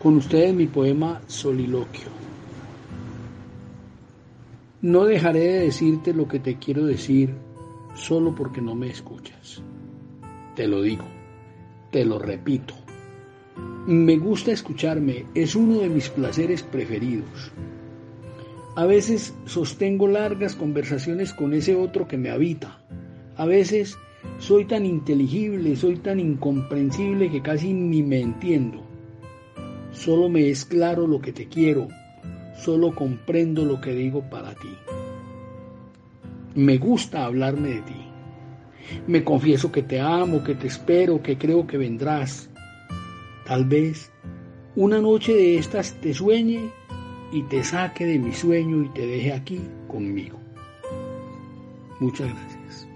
Con ustedes mi poema Soliloquio. No dejaré de decirte lo que te quiero decir solo porque no me escuchas. Te lo digo, te lo repito. Me gusta escucharme, es uno de mis placeres preferidos. A veces sostengo largas conversaciones con ese otro que me habita. A veces soy tan inteligible, soy tan incomprensible que casi ni me entiendo. Solo me es claro lo que te quiero, solo comprendo lo que digo para ti. Me gusta hablarme de ti. Me confieso que te amo, que te espero, que creo que vendrás. Tal vez una noche de estas te sueñe y te saque de mi sueño y te deje aquí conmigo. Muchas gracias.